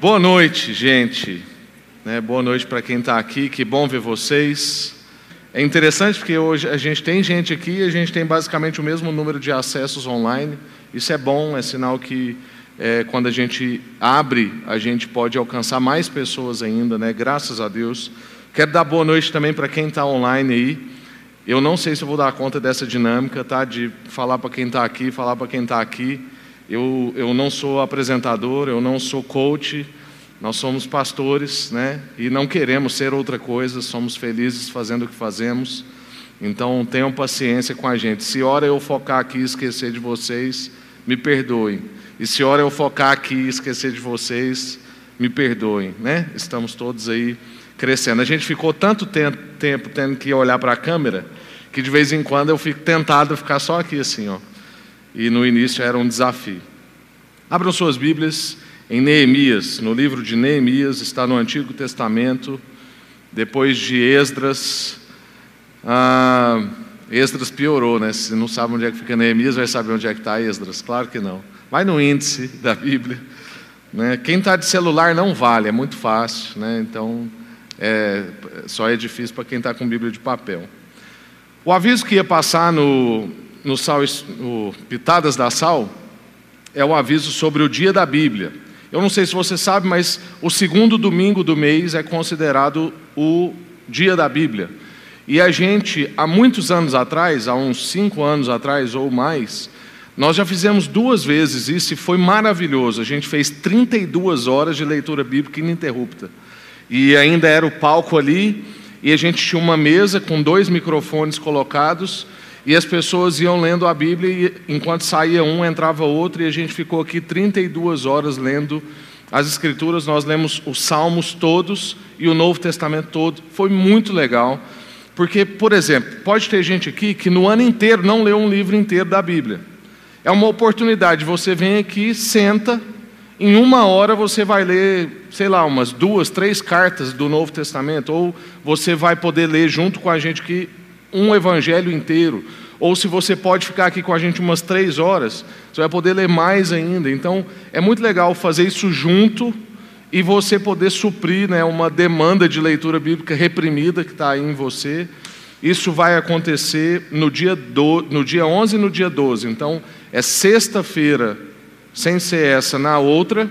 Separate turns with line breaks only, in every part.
Boa noite, gente. Né, boa noite para quem está aqui, que bom ver vocês. É interessante porque hoje a gente tem gente aqui e a gente tem basicamente o mesmo número de acessos online. Isso é bom, é sinal que é, quando a gente abre, a gente pode alcançar mais pessoas ainda, né? Graças a Deus. Quero dar boa noite também para quem está online aí. Eu não sei se vou dar conta dessa dinâmica, tá? De falar para quem está aqui, falar para quem está aqui. Eu, eu não sou apresentador, eu não sou coach, nós somos pastores, né? E não queremos ser outra coisa, somos felizes fazendo o que fazemos. Então tenham paciência com a gente. Se hora eu focar aqui e esquecer de vocês, me perdoem. E se hora eu focar aqui e esquecer de vocês, me perdoem, né? Estamos todos aí crescendo. A gente ficou tanto tempo tendo que olhar para a câmera que de vez em quando eu fico tentado a ficar só aqui assim, ó e no início era um desafio. Abram suas Bíblias em Neemias, no livro de Neemias, está no Antigo Testamento, depois de Esdras. Ah, Esdras piorou, né? Se não sabe onde é que fica Neemias, vai saber onde é que está Esdras? Claro que não. Vai no índice da Bíblia. Né? Quem está de celular não vale, é muito fácil, né? então é, só é difícil para quem está com Bíblia de papel. O aviso que ia passar no, no, sal, no Pitadas da Sal é o aviso sobre o dia da Bíblia. Eu não sei se você sabe, mas o segundo domingo do mês é considerado o dia da Bíblia. E a gente, há muitos anos atrás, há uns cinco anos atrás ou mais, nós já fizemos duas vezes isso e foi maravilhoso. A gente fez 32 horas de leitura bíblica ininterrupta. E ainda era o palco ali, e a gente tinha uma mesa com dois microfones colocados e as pessoas iam lendo a Bíblia e enquanto saía um, entrava outro, e a gente ficou aqui 32 horas lendo as Escrituras. Nós lemos os Salmos todos e o Novo Testamento todo. Foi muito legal, porque, por exemplo, pode ter gente aqui que no ano inteiro não leu um livro inteiro da Bíblia. É uma oportunidade, você vem aqui, senta, em uma hora você vai ler, sei lá, umas duas, três cartas do Novo Testamento, ou você vai poder ler junto com a gente que um evangelho inteiro. Ou se você pode ficar aqui com a gente umas três horas, você vai poder ler mais ainda. Então, é muito legal fazer isso junto e você poder suprir né, uma demanda de leitura bíblica reprimida que está aí em você. Isso vai acontecer no dia, do, no dia 11 e no dia 12. Então, é sexta-feira, sem ser essa, na outra,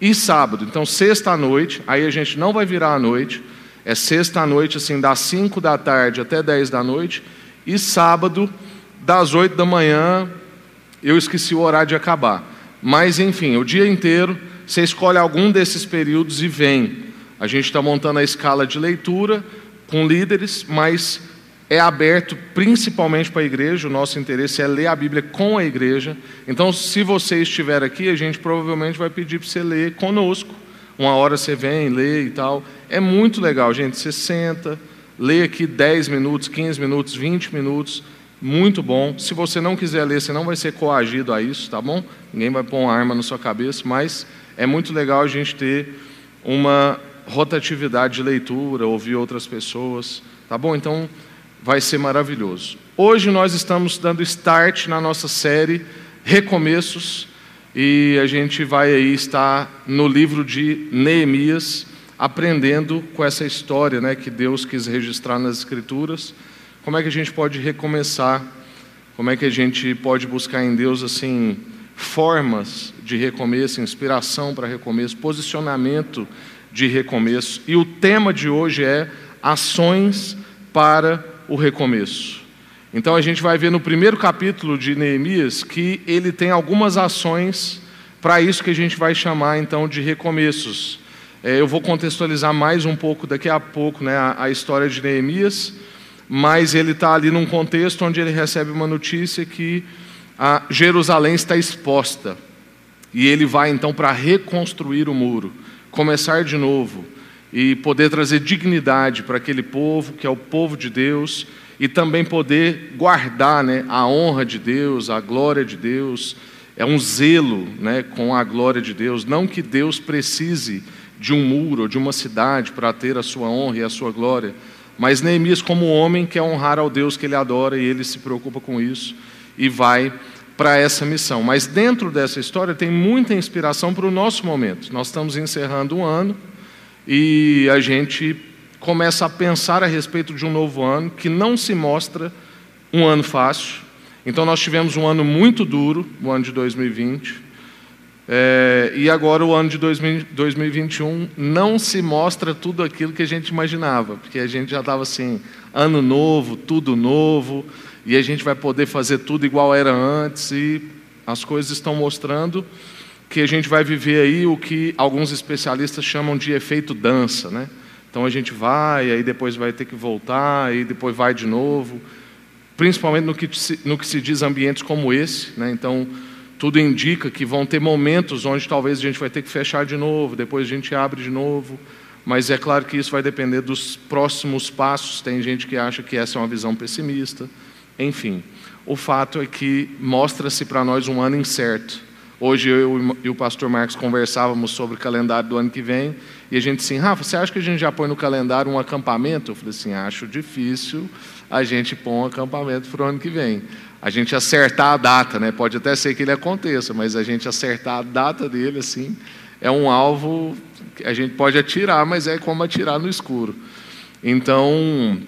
e sábado. Então, sexta à noite, aí a gente não vai virar à noite. É sexta à noite, assim, das 5 da tarde até 10 da noite. E sábado, das 8 da manhã, eu esqueci o horário de acabar. Mas, enfim, o dia inteiro, você escolhe algum desses períodos e vem. A gente está montando a escala de leitura com líderes, mas é aberto principalmente para a igreja. O nosso interesse é ler a Bíblia com a igreja. Então, se você estiver aqui, a gente provavelmente vai pedir para você ler conosco uma hora você vem, lê e tal. É muito legal, gente. Você senta, lê aqui 10 minutos, 15 minutos, 20 minutos. Muito bom. Se você não quiser ler, você não vai ser coagido a isso, tá bom? Ninguém vai pôr uma arma na sua cabeça, mas é muito legal a gente ter uma rotatividade de leitura, ouvir outras pessoas, tá bom? Então vai ser maravilhoso. Hoje nós estamos dando start na nossa série Recomeços e a gente vai aí estar no livro de Neemias, aprendendo com essa história né, que Deus quis registrar nas Escrituras. Como é que a gente pode recomeçar? Como é que a gente pode buscar em Deus assim formas de recomeço, inspiração para recomeço, posicionamento de recomeço? E o tema de hoje é ações para o recomeço. Então a gente vai ver no primeiro capítulo de Neemias que ele tem algumas ações para isso que a gente vai chamar então de recomeços. É, eu vou contextualizar mais um pouco daqui a pouco né, a, a história de Neemias, mas ele está ali num contexto onde ele recebe uma notícia que a Jerusalém está exposta. E ele vai então para reconstruir o muro, começar de novo e poder trazer dignidade para aquele povo que é o povo de Deus e também poder guardar né, a honra de Deus, a glória de Deus. É um zelo né, com a glória de Deus. Não que Deus precise de um muro ou de uma cidade para ter a sua honra e a sua glória, mas Neemias, como homem, quer honrar ao Deus que ele adora e ele se preocupa com isso e vai para essa missão. Mas dentro dessa história tem muita inspiração para o nosso momento. Nós estamos encerrando um ano e a gente começa a pensar a respeito de um novo ano que não se mostra um ano fácil. Então, nós tivemos um ano muito duro, o ano de 2020. É, e agora, o ano de 2021, não se mostra tudo aquilo que a gente imaginava, porque a gente já estava assim: ano novo, tudo novo, e a gente vai poder fazer tudo igual era antes, e as coisas estão mostrando que a gente vai viver aí o que alguns especialistas chamam de efeito dança, né? Então a gente vai, aí depois vai ter que voltar, aí depois vai de novo, principalmente no que se, no que se diz ambientes como esse, né? Então tudo indica que vão ter momentos onde talvez a gente vai ter que fechar de novo, depois a gente abre de novo, mas é claro que isso vai depender dos próximos passos. Tem gente que acha que essa é uma visão pessimista, enfim. O fato é que mostra-se para nós um ano incerto. Hoje eu e o pastor Marcos conversávamos sobre o calendário do ano que vem e a gente assim, Rafa, você acha que a gente já põe no calendário um acampamento? Eu falei assim, acho difícil a gente pôr um acampamento para o ano que vem. A gente acertar a data, né? Pode até ser que ele aconteça, mas a gente acertar a data dele assim é um alvo que a gente pode atirar, mas é como atirar no escuro. Então,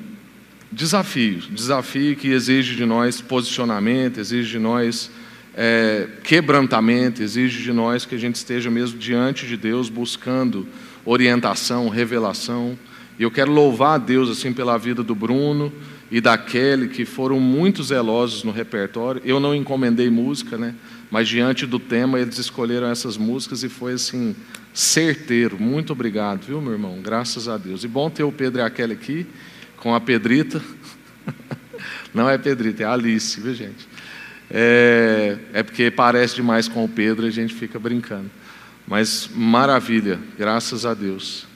desafio, desafio que exige de nós posicionamento, exige de nós é, quebrantamento, exige de nós que a gente esteja mesmo diante de Deus, buscando orientação, revelação. E eu quero louvar a Deus assim pela vida do Bruno e da Kelly, que foram muito zelosos no repertório. Eu não encomendei música, né? Mas diante do tema eles escolheram essas músicas e foi assim certeiro. Muito obrigado, viu, meu irmão? Graças a Deus. E bom ter o Pedro e a Kelly aqui com a Pedrita. Não é Pedrita, é Alice, viu, gente? É, é porque parece demais com o Pedro e a gente fica brincando. Mas maravilha, graças a Deus.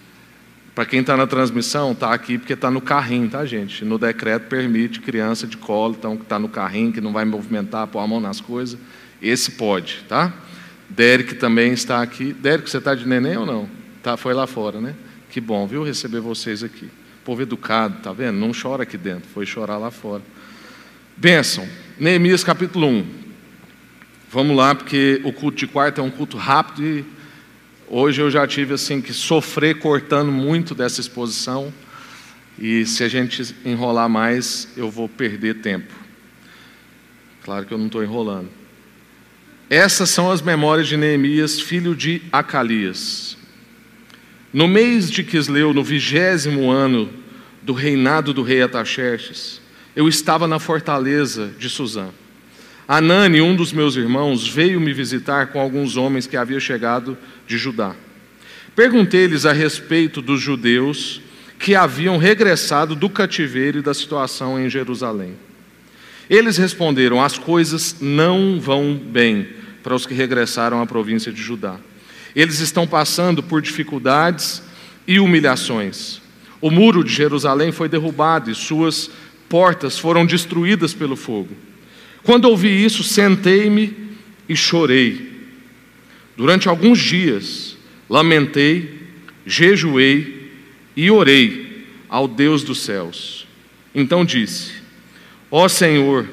Para quem está na transmissão, está aqui porque está no carrinho, tá, gente? No decreto permite criança de colo, então que está no carrinho, que não vai movimentar, pôr a mão nas coisas. Esse pode, tá? Derek também está aqui. Derek, você está de neném ou não? Tá, foi lá fora, né? Que bom, viu, receber vocês aqui. Povo educado, tá vendo? Não chora aqui dentro, foi chorar lá fora. Bênção. Neemias capítulo 1. Vamos lá, porque o culto de quarta é um culto rápido e hoje eu já tive assim que sofrer cortando muito dessa exposição. E se a gente enrolar mais, eu vou perder tempo. Claro que eu não estou enrolando. Essas são as memórias de Neemias, filho de Acalias. No mês de Quisleu, no vigésimo ano do reinado do rei Ataxerxes, eu estava na fortaleza de Suzã. Anani, um dos meus irmãos, veio me visitar com alguns homens que haviam chegado de Judá. Perguntei-lhes a respeito dos judeus que haviam regressado do cativeiro e da situação em Jerusalém. Eles responderam: As coisas não vão bem para os que regressaram à província de Judá. Eles estão passando por dificuldades e humilhações. O muro de Jerusalém foi derrubado e suas portas foram destruídas pelo fogo. Quando ouvi isso, sentei-me e chorei. Durante alguns dias, lamentei, jejuei e orei ao Deus dos céus. Então disse: Ó Senhor,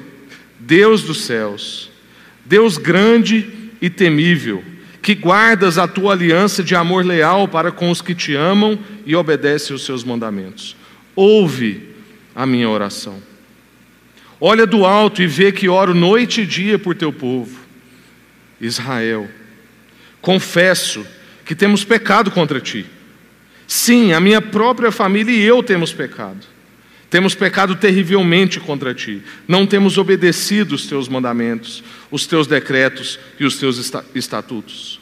Deus dos céus, Deus grande e temível, que guardas a tua aliança de amor leal para com os que te amam e obedecem os seus mandamentos. Ouve a minha oração. Olha do alto e vê que oro noite e dia por teu povo, Israel. Confesso que temos pecado contra ti. Sim, a minha própria família e eu temos pecado. Temos pecado terrivelmente contra ti. Não temos obedecido os teus mandamentos, os teus decretos e os teus estatutos.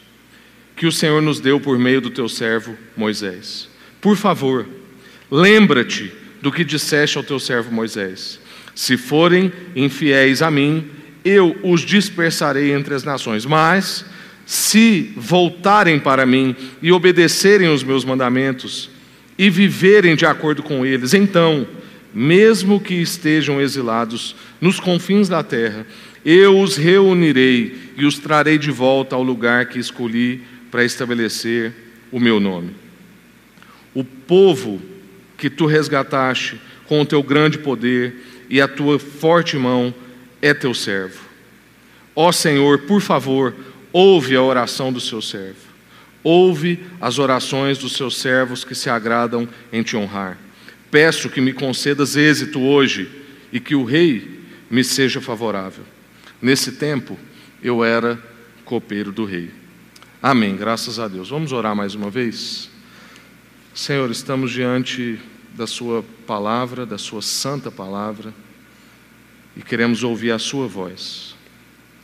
Que o Senhor nos deu por meio do teu servo Moisés. Por favor, lembra-te do que disseste ao teu servo Moisés: Se forem infiéis a mim, eu os dispersarei entre as nações. Mas, se voltarem para mim e obedecerem os meus mandamentos e viverem de acordo com eles, então, mesmo que estejam exilados nos confins da terra, eu os reunirei e os trarei de volta ao lugar que escolhi para estabelecer o meu nome. O povo que tu resgataste com o teu grande poder e a tua forte mão é teu servo. Ó Senhor, por favor, ouve a oração do seu servo. Ouve as orações dos seus servos que se agradam em te honrar. Peço que me concedas êxito hoje e que o rei me seja favorável. Nesse tempo, eu era copeiro do rei. Amém, graças a Deus. Vamos orar mais uma vez? Senhor, estamos diante da Sua palavra, da Sua santa palavra, e queremos ouvir a Sua voz.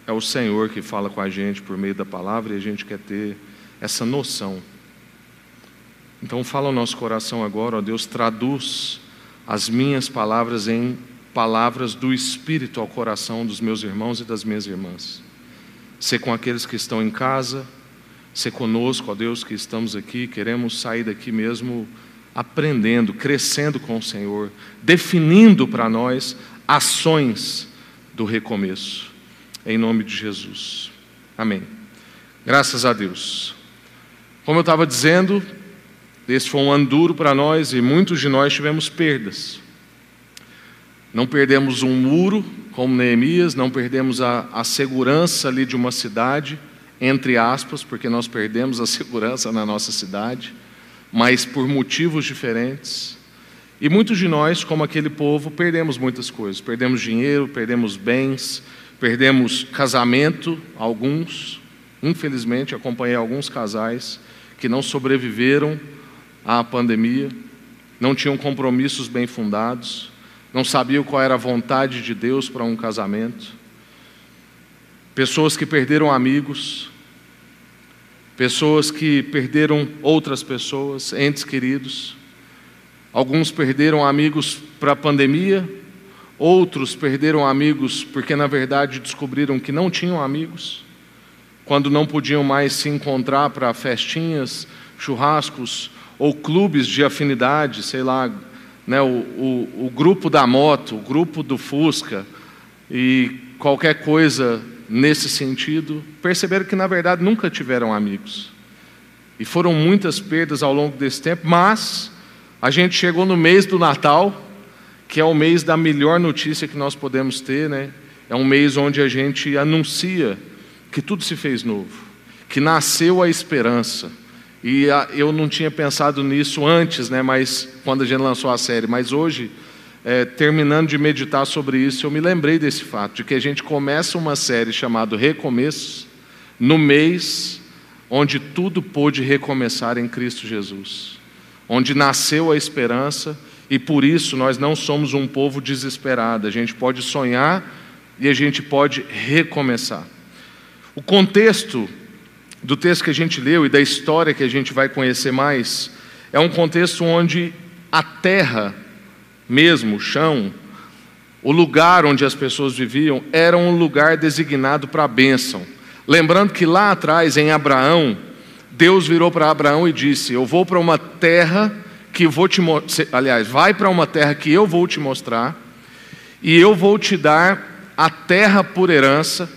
É o Senhor que fala com a gente por meio da palavra e a gente quer ter essa noção. Então, fala o nosso coração agora, ó Deus, traduz as minhas palavras em palavras do Espírito ao coração dos meus irmãos e das minhas irmãs. Ser com aqueles que estão em casa, ser conosco, ó Deus, que estamos aqui, queremos sair daqui mesmo aprendendo, crescendo com o Senhor, definindo para nós ações do recomeço. Em nome de Jesus. Amém. Graças a Deus. Como eu estava dizendo, esse foi um ano duro para nós e muitos de nós tivemos perdas. Não perdemos um muro, como Neemias, não perdemos a, a segurança ali de uma cidade, entre aspas, porque nós perdemos a segurança na nossa cidade mas por motivos diferentes. E muitos de nós, como aquele povo, perdemos muitas coisas. Perdemos dinheiro, perdemos bens, perdemos casamento, alguns. Infelizmente, acompanhei alguns casais que não sobreviveram à pandemia, não tinham compromissos bem fundados, não sabiam qual era a vontade de Deus para um casamento. Pessoas que perderam amigos, pessoas que perderam outras pessoas, entes queridos. Alguns perderam amigos para a pandemia, outros perderam amigos porque, na verdade, descobriram que não tinham amigos, quando não podiam mais se encontrar para festinhas, churrascos ou clubes de afinidade, sei lá, né, o, o, o grupo da moto, o grupo do Fusca e qualquer coisa nesse sentido, perceberam que na verdade nunca tiveram amigos. E foram muitas perdas ao longo desse tempo, mas a gente chegou no mês do Natal, que é o mês da melhor notícia que nós podemos ter, né? É um mês onde a gente anuncia que tudo se fez novo, que nasceu a esperança. E eu não tinha pensado nisso antes, né? Mas quando a gente lançou a série, mas hoje é, terminando de meditar sobre isso, eu me lembrei desse fato, de que a gente começa uma série chamada Recomeços, no mês onde tudo pôde recomeçar em Cristo Jesus, onde nasceu a esperança e por isso nós não somos um povo desesperado, a gente pode sonhar e a gente pode recomeçar. O contexto do texto que a gente leu e da história que a gente vai conhecer mais é um contexto onde a terra mesmo, o chão, o lugar onde as pessoas viviam, era um lugar designado para a bênção. Lembrando que lá atrás, em Abraão, Deus virou para Abraão e disse: Eu vou para uma terra que vou te mostrar. Aliás, vai para uma terra que eu vou te mostrar, e eu vou te dar a terra por herança.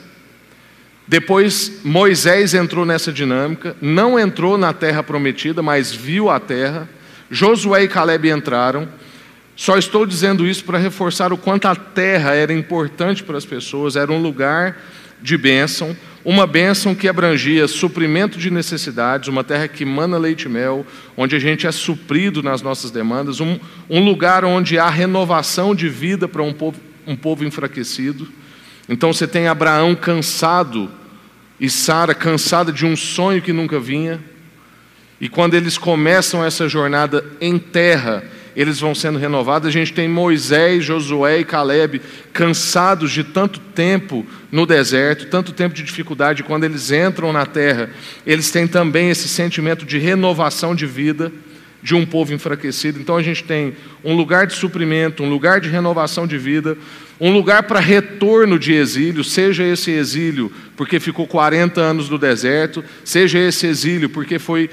Depois Moisés entrou nessa dinâmica, não entrou na terra prometida, mas viu a terra. Josué e Caleb entraram. Só estou dizendo isso para reforçar o quanto a terra era importante para as pessoas, era um lugar de bênção, uma bênção que abrangia suprimento de necessidades, uma terra que mana leite e mel, onde a gente é suprido nas nossas demandas, um, um lugar onde há renovação de vida para um povo, um povo enfraquecido. Então você tem Abraão cansado e Sara cansada de um sonho que nunca vinha, e quando eles começam essa jornada em terra, eles vão sendo renovados. A gente tem Moisés, Josué e Caleb cansados de tanto tempo no deserto, tanto tempo de dificuldade. Quando eles entram na terra, eles têm também esse sentimento de renovação de vida de um povo enfraquecido. Então a gente tem um lugar de suprimento, um lugar de renovação de vida, um lugar para retorno de exílio, seja esse exílio porque ficou 40 anos no deserto, seja esse exílio porque foi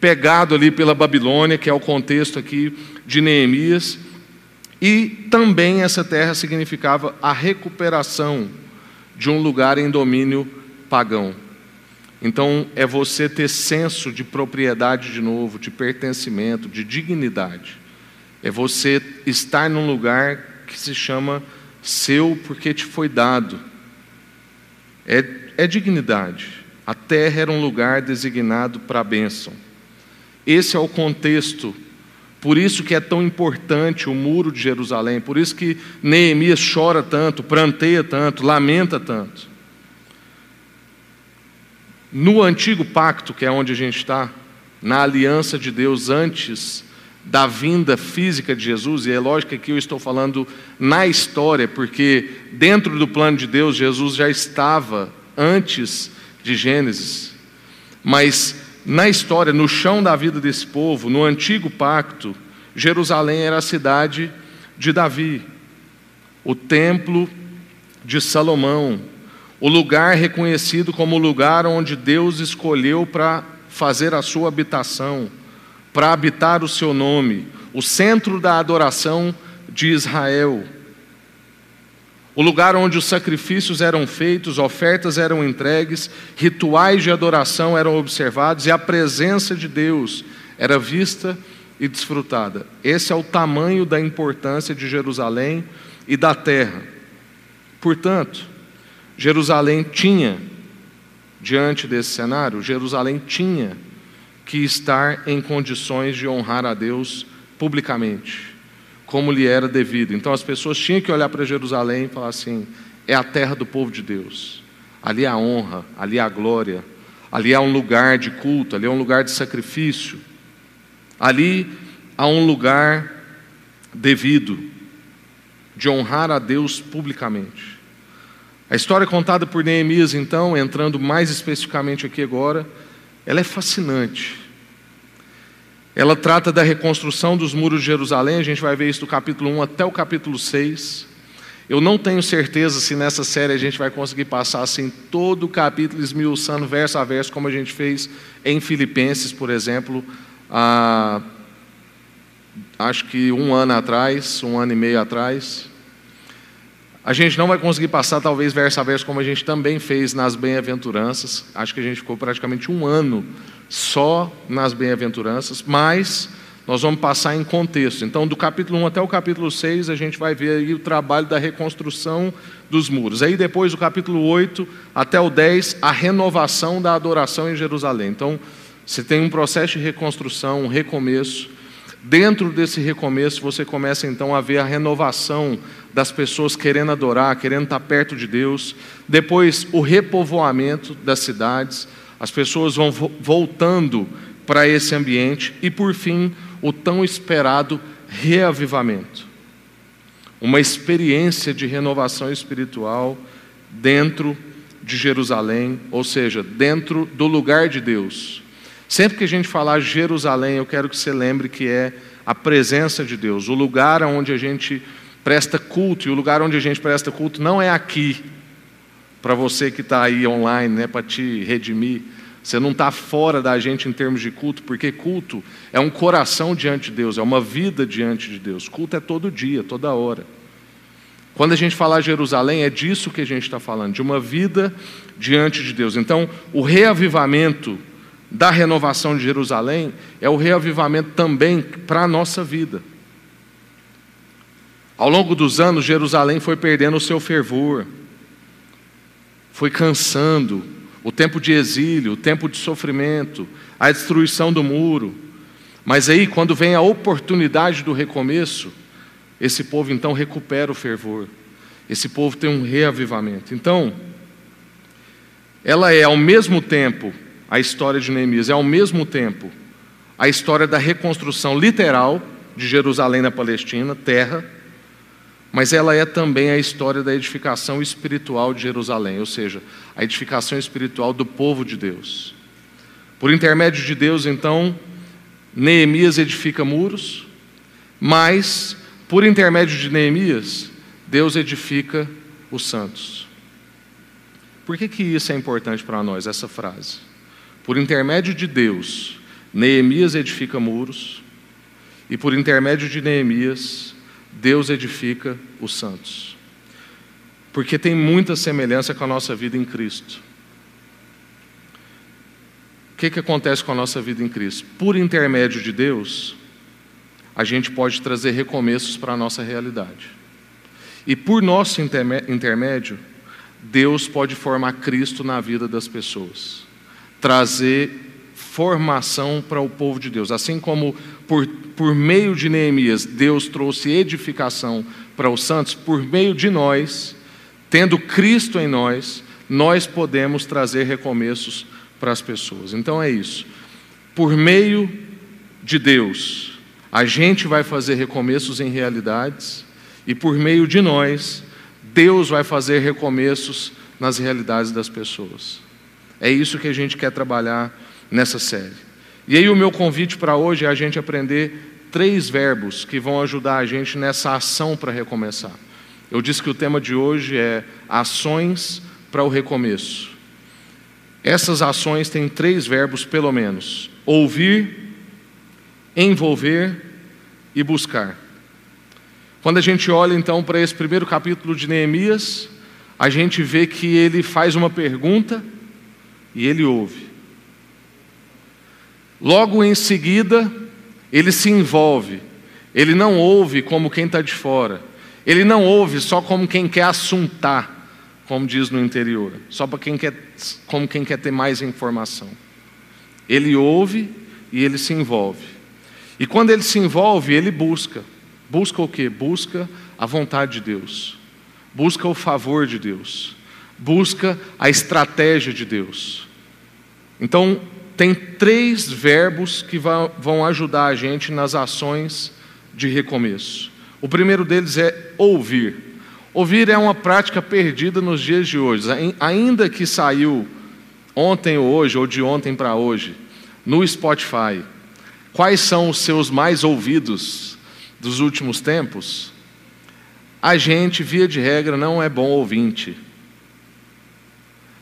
pegado ali pela Babilônia, que é o contexto aqui de Neemias. E também essa terra significava a recuperação de um lugar em domínio pagão. Então, é você ter senso de propriedade de novo, de pertencimento, de dignidade. É você estar num lugar que se chama seu porque te foi dado. é, é dignidade. A terra era um lugar designado para a bênção. Esse é o contexto. Por isso que é tão importante o muro de Jerusalém, por isso que Neemias chora tanto, pranteia tanto, lamenta tanto. No antigo pacto, que é onde a gente está, na aliança de Deus antes da vinda física de Jesus, e é lógico que aqui eu estou falando na história, porque dentro do plano de Deus, Jesus já estava antes de Gênesis, mas na história, no chão da vida desse povo, no antigo pacto, Jerusalém era a cidade de Davi, o templo de Salomão, o lugar reconhecido como o lugar onde Deus escolheu para fazer a sua habitação, para habitar o seu nome, o centro da adoração de Israel. O lugar onde os sacrifícios eram feitos, ofertas eram entregues, rituais de adoração eram observados e a presença de Deus era vista e desfrutada. Esse é o tamanho da importância de Jerusalém e da terra. Portanto, Jerusalém tinha diante desse cenário, Jerusalém tinha que estar em condições de honrar a Deus publicamente, como lhe era devido. Então as pessoas tinham que olhar para Jerusalém e falar assim: é a terra do povo de Deus, ali há honra, ali há glória, ali há um lugar de culto, ali há um lugar de sacrifício, ali há um lugar devido de honrar a Deus publicamente. A história contada por Neemias, então, entrando mais especificamente aqui agora, ela é fascinante. Ela trata da reconstrução dos muros de Jerusalém, a gente vai ver isso do capítulo 1 até o capítulo 6. Eu não tenho certeza se nessa série a gente vai conseguir passar assim todo o capítulo esmiuçando verso a verso, como a gente fez em Filipenses, por exemplo, há, acho que um ano atrás, um ano e meio atrás. A gente não vai conseguir passar, talvez, verso a verso, como a gente também fez nas bem-aventuranças. Acho que a gente ficou praticamente um ano só nas bem-aventuranças, mas nós vamos passar em contexto. Então, do capítulo 1 até o capítulo 6, a gente vai ver aí o trabalho da reconstrução dos muros. Aí, depois, do capítulo 8 até o 10, a renovação da adoração em Jerusalém. Então, você tem um processo de reconstrução, um recomeço. Dentro desse recomeço, você começa então a ver a renovação das pessoas querendo adorar, querendo estar perto de Deus. Depois, o repovoamento das cidades, as pessoas vão voltando para esse ambiente. E, por fim, o tão esperado reavivamento uma experiência de renovação espiritual dentro de Jerusalém, ou seja, dentro do lugar de Deus. Sempre que a gente falar Jerusalém, eu quero que você lembre que é a presença de Deus, o lugar onde a gente presta culto, e o lugar onde a gente presta culto não é aqui, para você que está aí online, né, para te redimir. Você não está fora da gente em termos de culto, porque culto é um coração diante de Deus, é uma vida diante de Deus. Culto é todo dia, toda hora. Quando a gente falar Jerusalém, é disso que a gente está falando, de uma vida diante de Deus. Então, o reavivamento da renovação de Jerusalém é o reavivamento também para a nossa vida. Ao longo dos anos, Jerusalém foi perdendo o seu fervor, foi cansando, o tempo de exílio, o tempo de sofrimento, a destruição do muro. Mas aí, quando vem a oportunidade do recomeço, esse povo então recupera o fervor, esse povo tem um reavivamento. Então, ela é ao mesmo tempo a história de Neemias é ao mesmo tempo a história da reconstrução literal de Jerusalém na Palestina, terra, mas ela é também a história da edificação espiritual de Jerusalém, ou seja, a edificação espiritual do povo de Deus. Por intermédio de Deus, então, Neemias edifica muros, mas, por intermédio de Neemias, Deus edifica os santos. Por que, que isso é importante para nós, essa frase? Por intermédio de Deus, Neemias edifica muros, e por intermédio de Neemias, Deus edifica os santos. Porque tem muita semelhança com a nossa vida em Cristo. O que, que acontece com a nossa vida em Cristo? Por intermédio de Deus, a gente pode trazer recomeços para a nossa realidade. E por nosso intermédio, Deus pode formar Cristo na vida das pessoas, trazer formação para o povo de Deus. Assim como por, por meio de Neemias Deus trouxe edificação para os santos, por meio de nós, tendo Cristo em nós, nós podemos trazer recomeços para as pessoas. Então é isso. Por meio de Deus, a gente vai fazer recomeços em realidades, e por meio de nós, Deus vai fazer recomeços nas realidades das pessoas. É isso que a gente quer trabalhar nessa série. E aí, o meu convite para hoje é a gente aprender três verbos que vão ajudar a gente nessa ação para recomeçar. Eu disse que o tema de hoje é ações para o recomeço. Essas ações têm três verbos, pelo menos: ouvir, envolver e buscar. Quando a gente olha então para esse primeiro capítulo de Neemias, a gente vê que ele faz uma pergunta e ele ouve. Logo em seguida, ele se envolve. Ele não ouve como quem está de fora. Ele não ouve só como quem quer assuntar, como diz no interior, só para quem quer, como quem quer ter mais informação. Ele ouve e ele se envolve. E quando ele se envolve, ele busca. Busca o que? Busca a vontade de Deus. Busca o favor de Deus. Busca a estratégia de Deus. Então, tem três verbos que vão ajudar a gente nas ações de recomeço. O primeiro deles é ouvir. Ouvir é uma prática perdida nos dias de hoje. Ainda que saiu ontem ou hoje, ou de ontem para hoje, no Spotify, quais são os seus mais ouvidos dos últimos tempos? A gente, via de regra, não é bom ouvinte.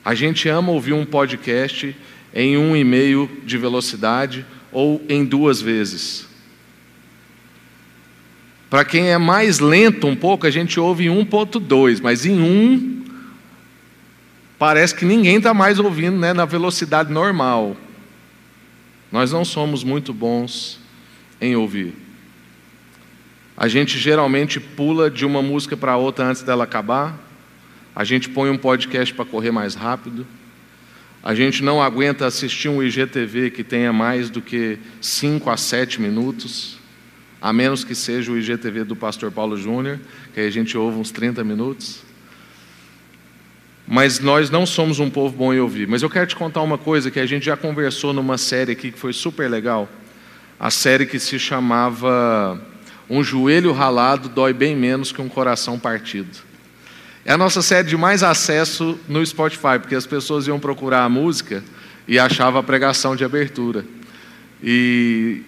A gente ama ouvir um podcast em um e meio de velocidade ou em duas vezes. Para quem é mais lento um pouco, a gente ouve em 1.2, mas em 1 parece que ninguém está mais ouvindo né, na velocidade normal. Nós não somos muito bons em ouvir. A gente geralmente pula de uma música para outra antes dela acabar. A gente põe um podcast para correr mais rápido. A gente não aguenta assistir um IGTV que tenha mais do que 5 a 7 minutos, a menos que seja o IGTV do pastor Paulo Júnior, que aí a gente ouve uns 30 minutos. Mas nós não somos um povo bom em ouvir. Mas eu quero te contar uma coisa que a gente já conversou numa série aqui que foi super legal. A série que se chamava Um joelho ralado dói bem menos que um coração partido. É a nossa série de mais acesso no Spotify, porque as pessoas iam procurar a música e achavam a pregação de abertura. E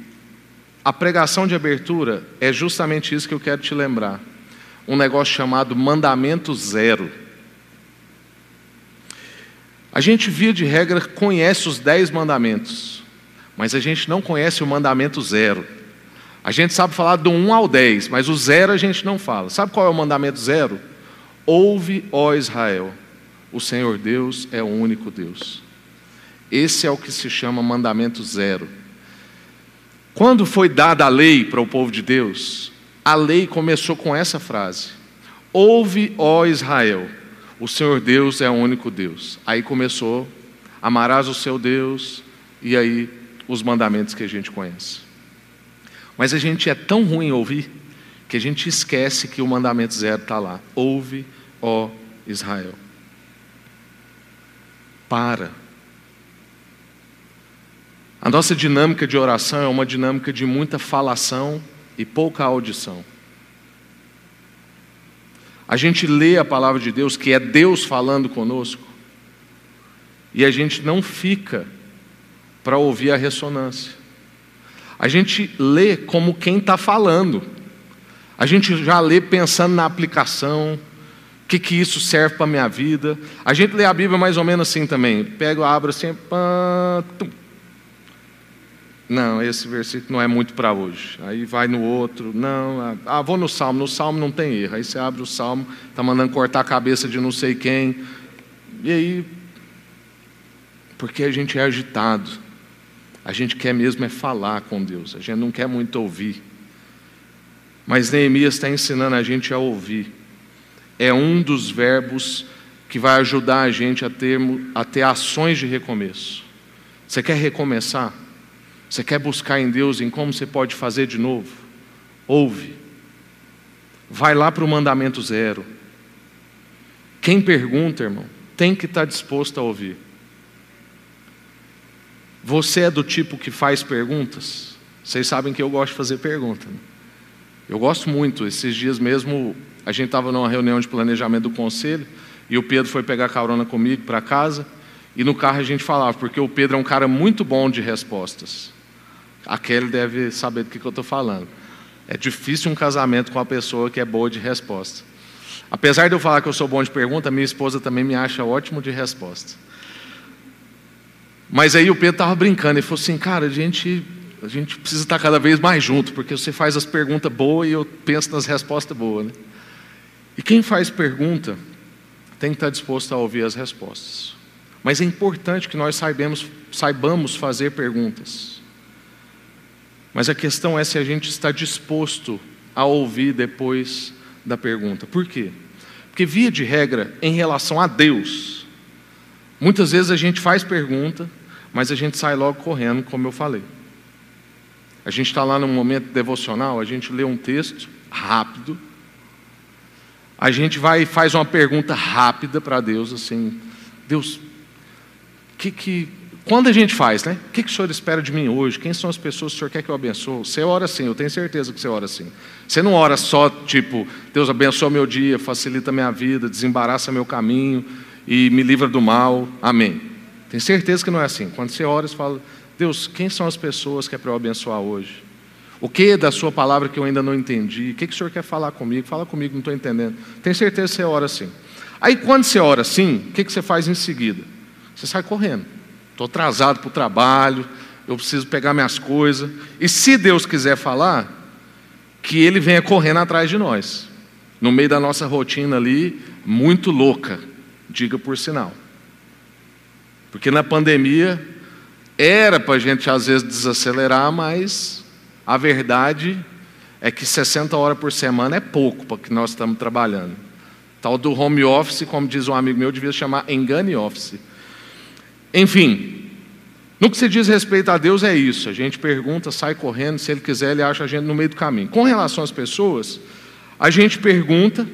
a pregação de abertura é justamente isso que eu quero te lembrar. Um negócio chamado mandamento zero. A gente, via de regra, conhece os dez mandamentos, mas a gente não conhece o mandamento zero. A gente sabe falar do 1 ao 10, mas o zero a gente não fala. Sabe qual é o mandamento zero? Ouve, ó Israel, o Senhor Deus é o único Deus. Esse é o que se chama mandamento zero. Quando foi dada a lei para o povo de Deus, a lei começou com essa frase: Ouve, ó Israel, o Senhor Deus é o único Deus. Aí começou: Amarás o seu Deus, e aí os mandamentos que a gente conhece. Mas a gente é tão ruim em ouvir que a gente esquece que o mandamento zero está lá. Ouve, ó Israel. Para. A nossa dinâmica de oração é uma dinâmica de muita falação e pouca audição. A gente lê a palavra de Deus, que é Deus falando conosco, e a gente não fica para ouvir a ressonância. A gente lê como quem está falando. A gente já lê pensando na aplicação, que, que isso serve para a minha vida. A gente lê a Bíblia mais ou menos assim também. Pega, abre assim. Pá, não, esse versículo não é muito para hoje. Aí vai no outro. Não, ah, vou no Salmo. No Salmo não tem erro. Aí você abre o Salmo, está mandando cortar a cabeça de não sei quem. E aí, porque a gente é agitado. A gente quer mesmo é falar com Deus. A gente não quer muito ouvir. Mas Neemias está ensinando a gente a ouvir é um dos verbos que vai ajudar a gente a ter, a ter ações de recomeço. Você quer recomeçar? Você quer buscar em Deus em como você pode fazer de novo? Ouve. Vai lá para o mandamento zero. Quem pergunta, irmão, tem que estar disposto a ouvir. Você é do tipo que faz perguntas? Vocês sabem que eu gosto de fazer pergunta. Né? Eu gosto muito. Esses dias mesmo, a gente estava numa reunião de planejamento do conselho e o Pedro foi pegar carona comigo para casa. E no carro a gente falava, porque o Pedro é um cara muito bom de respostas. A Kelly deve saber do que, que eu estou falando. É difícil um casamento com uma pessoa que é boa de resposta. Apesar de eu falar que eu sou bom de pergunta, minha esposa também me acha ótimo de resposta. Mas aí o Pedro estava brincando, ele falou assim, cara, a gente, a gente precisa estar cada vez mais junto, porque você faz as perguntas boas e eu penso nas respostas boas. Né? E quem faz pergunta tem que estar disposto a ouvir as respostas. Mas é importante que nós saibamos, saibamos fazer perguntas. Mas a questão é se a gente está disposto a ouvir depois da pergunta. Por quê? Porque, via de regra, em relação a Deus, muitas vezes a gente faz pergunta, mas a gente sai logo correndo, como eu falei. A gente está lá num momento devocional, a gente lê um texto rápido, a gente vai e faz uma pergunta rápida para Deus, assim, Deus, que, que, quando a gente faz, né? O que, que o Senhor espera de mim hoje? Quem são as pessoas que o Senhor quer que eu abençoe? Você ora assim, eu tenho certeza que você ora assim. Você não ora só tipo, Deus abençoa meu dia, facilita minha vida, desembaraça meu caminho e me livra do mal. Amém. Tenho certeza que não é assim. Quando você ora, você fala, Deus, quem são as pessoas que é para eu abençoar hoje? O que da sua palavra que eu ainda não entendi? O que, que o Senhor quer falar comigo? Fala comigo, não estou entendendo. Tenho certeza que você ora assim. Aí quando você ora assim, o que, que você faz em seguida? Você sai correndo. Estou atrasado para o trabalho, eu preciso pegar minhas coisas. E se Deus quiser falar, que Ele venha correndo atrás de nós. No meio da nossa rotina ali, muito louca, diga por sinal. Porque na pandemia, era para a gente às vezes desacelerar, mas a verdade é que 60 horas por semana é pouco para que nós estamos trabalhando. Tal do home office, como diz um amigo meu, devia chamar engane office. Enfim, no que se diz respeito a Deus é isso. A gente pergunta, sai correndo, se Ele quiser, Ele acha a gente no meio do caminho. Com relação às pessoas, a gente pergunta,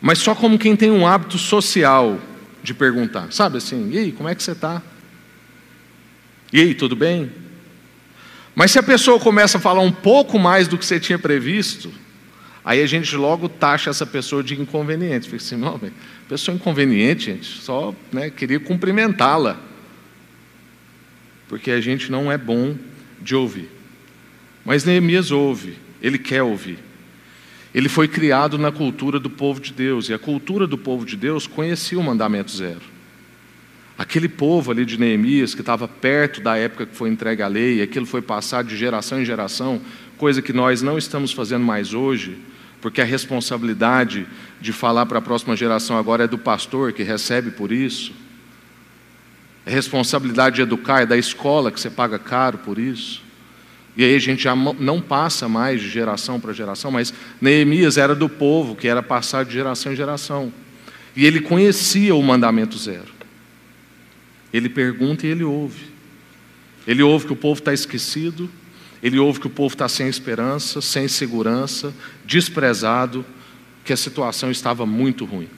mas só como quem tem um hábito social de perguntar. Sabe assim, e aí, como é que você está? E aí, tudo bem? Mas se a pessoa começa a falar um pouco mais do que você tinha previsto, Aí a gente logo taxa essa pessoa de inconveniente. Fica assim, não, pessoa inconveniente, gente, só né, queria cumprimentá-la. Porque a gente não é bom de ouvir. Mas Neemias ouve, ele quer ouvir. Ele foi criado na cultura do povo de Deus, e a cultura do povo de Deus conhecia o mandamento zero. Aquele povo ali de Neemias, que estava perto da época que foi entregue a lei, aquilo foi passado de geração em geração, coisa que nós não estamos fazendo mais hoje, porque a responsabilidade de falar para a próxima geração agora é do pastor que recebe por isso. A responsabilidade de educar é da escola que você paga caro por isso. E aí a gente já não passa mais de geração para geração, mas Neemias era do povo que era passado de geração em geração. E ele conhecia o mandamento zero. Ele pergunta e ele ouve. Ele ouve que o povo está esquecido, ele ouve que o povo está sem esperança, sem segurança, desprezado, que a situação estava muito ruim.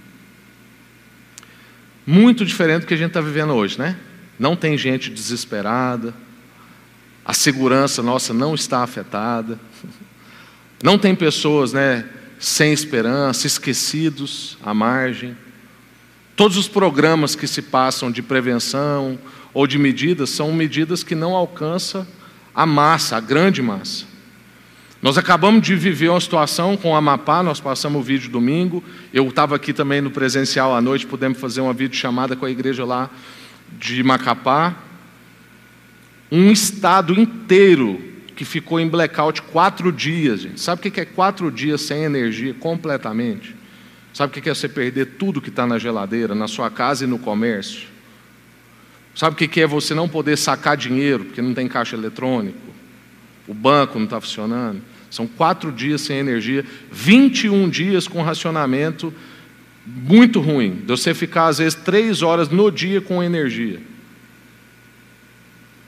Muito diferente do que a gente está vivendo hoje, né? Não tem gente desesperada, a segurança nossa não está afetada, não tem pessoas, né, sem esperança, esquecidos à margem. Todos os programas que se passam de prevenção ou de medidas são medidas que não alcançam a massa, a grande massa. Nós acabamos de viver uma situação com o Amapá, nós passamos o vídeo domingo. Eu estava aqui também no presencial à noite, pudemos fazer uma videochamada com a igreja lá de Macapá. Um estado inteiro que ficou em blackout quatro dias, gente. Sabe o que é quatro dias sem energia completamente? Sabe o que é você perder tudo que está na geladeira, na sua casa e no comércio? Sabe o que é você não poder sacar dinheiro porque não tem caixa eletrônico? O banco não está funcionando. São quatro dias sem energia, 21 dias com racionamento muito ruim, de você ficar às vezes três horas no dia com energia.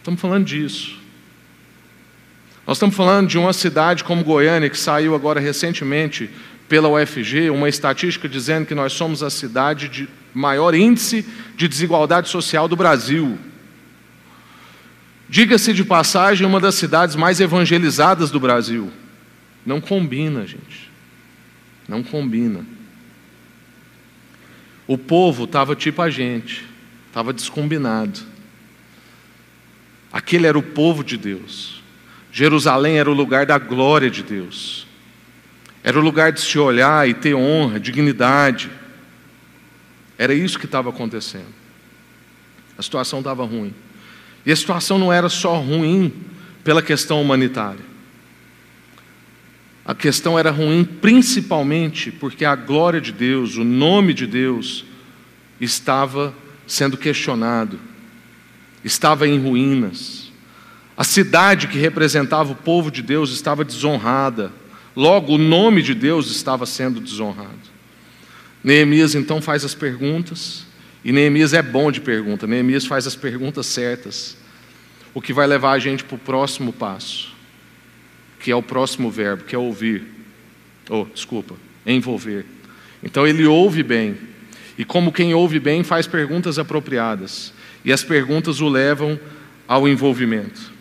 Estamos falando disso. Nós estamos falando de uma cidade como Goiânia, que saiu agora recentemente pela UFG, uma estatística dizendo que nós somos a cidade de maior índice de desigualdade social do Brasil. Diga-se de passagem, uma das cidades mais evangelizadas do Brasil. Não combina, gente. Não combina. O povo estava tipo a gente, estava descombinado. Aquele era o povo de Deus. Jerusalém era o lugar da glória de Deus. Era o lugar de se olhar e ter honra, dignidade. Era isso que estava acontecendo. A situação estava ruim. E a situação não era só ruim pela questão humanitária. A questão era ruim principalmente porque a glória de Deus, o nome de Deus, estava sendo questionado, estava em ruínas. A cidade que representava o povo de Deus estava desonrada, logo o nome de Deus estava sendo desonrado. Neemias então faz as perguntas, e Neemias é bom de pergunta, Neemias faz as perguntas certas, o que vai levar a gente para o próximo passo, que é o próximo verbo, que é ouvir. Oh, desculpa, envolver. Então ele ouve bem, e como quem ouve bem, faz perguntas apropriadas, e as perguntas o levam ao envolvimento.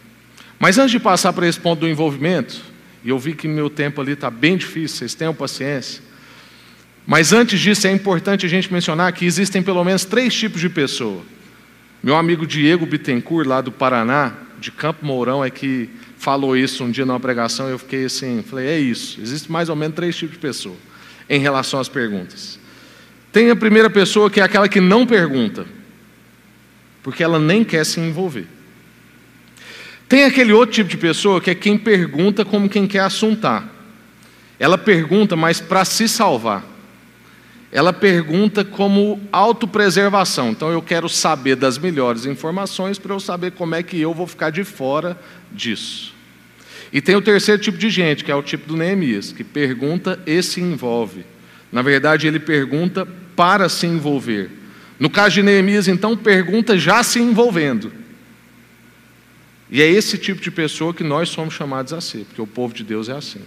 Mas antes de passar para esse ponto do envolvimento, e eu vi que meu tempo ali está bem difícil, vocês tenham paciência. Mas antes disso, é importante a gente mencionar que existem pelo menos três tipos de pessoa. Meu amigo Diego Bittencourt, lá do Paraná, de Campo Mourão, é que falou isso um dia numa pregação. Eu fiquei assim, falei, é isso. Existem mais ou menos três tipos de pessoa em relação às perguntas. Tem a primeira pessoa que é aquela que não pergunta, porque ela nem quer se envolver. Tem aquele outro tipo de pessoa que é quem pergunta como quem quer assuntar. Ela pergunta, mas para se salvar ela pergunta como autopreservação. Então eu quero saber das melhores informações para eu saber como é que eu vou ficar de fora disso. E tem o terceiro tipo de gente, que é o tipo do Neemias, que pergunta e se envolve. Na verdade, ele pergunta para se envolver. No caso de Neemias, então, pergunta já se envolvendo. E é esse tipo de pessoa que nós somos chamados a ser, porque o povo de Deus é assim.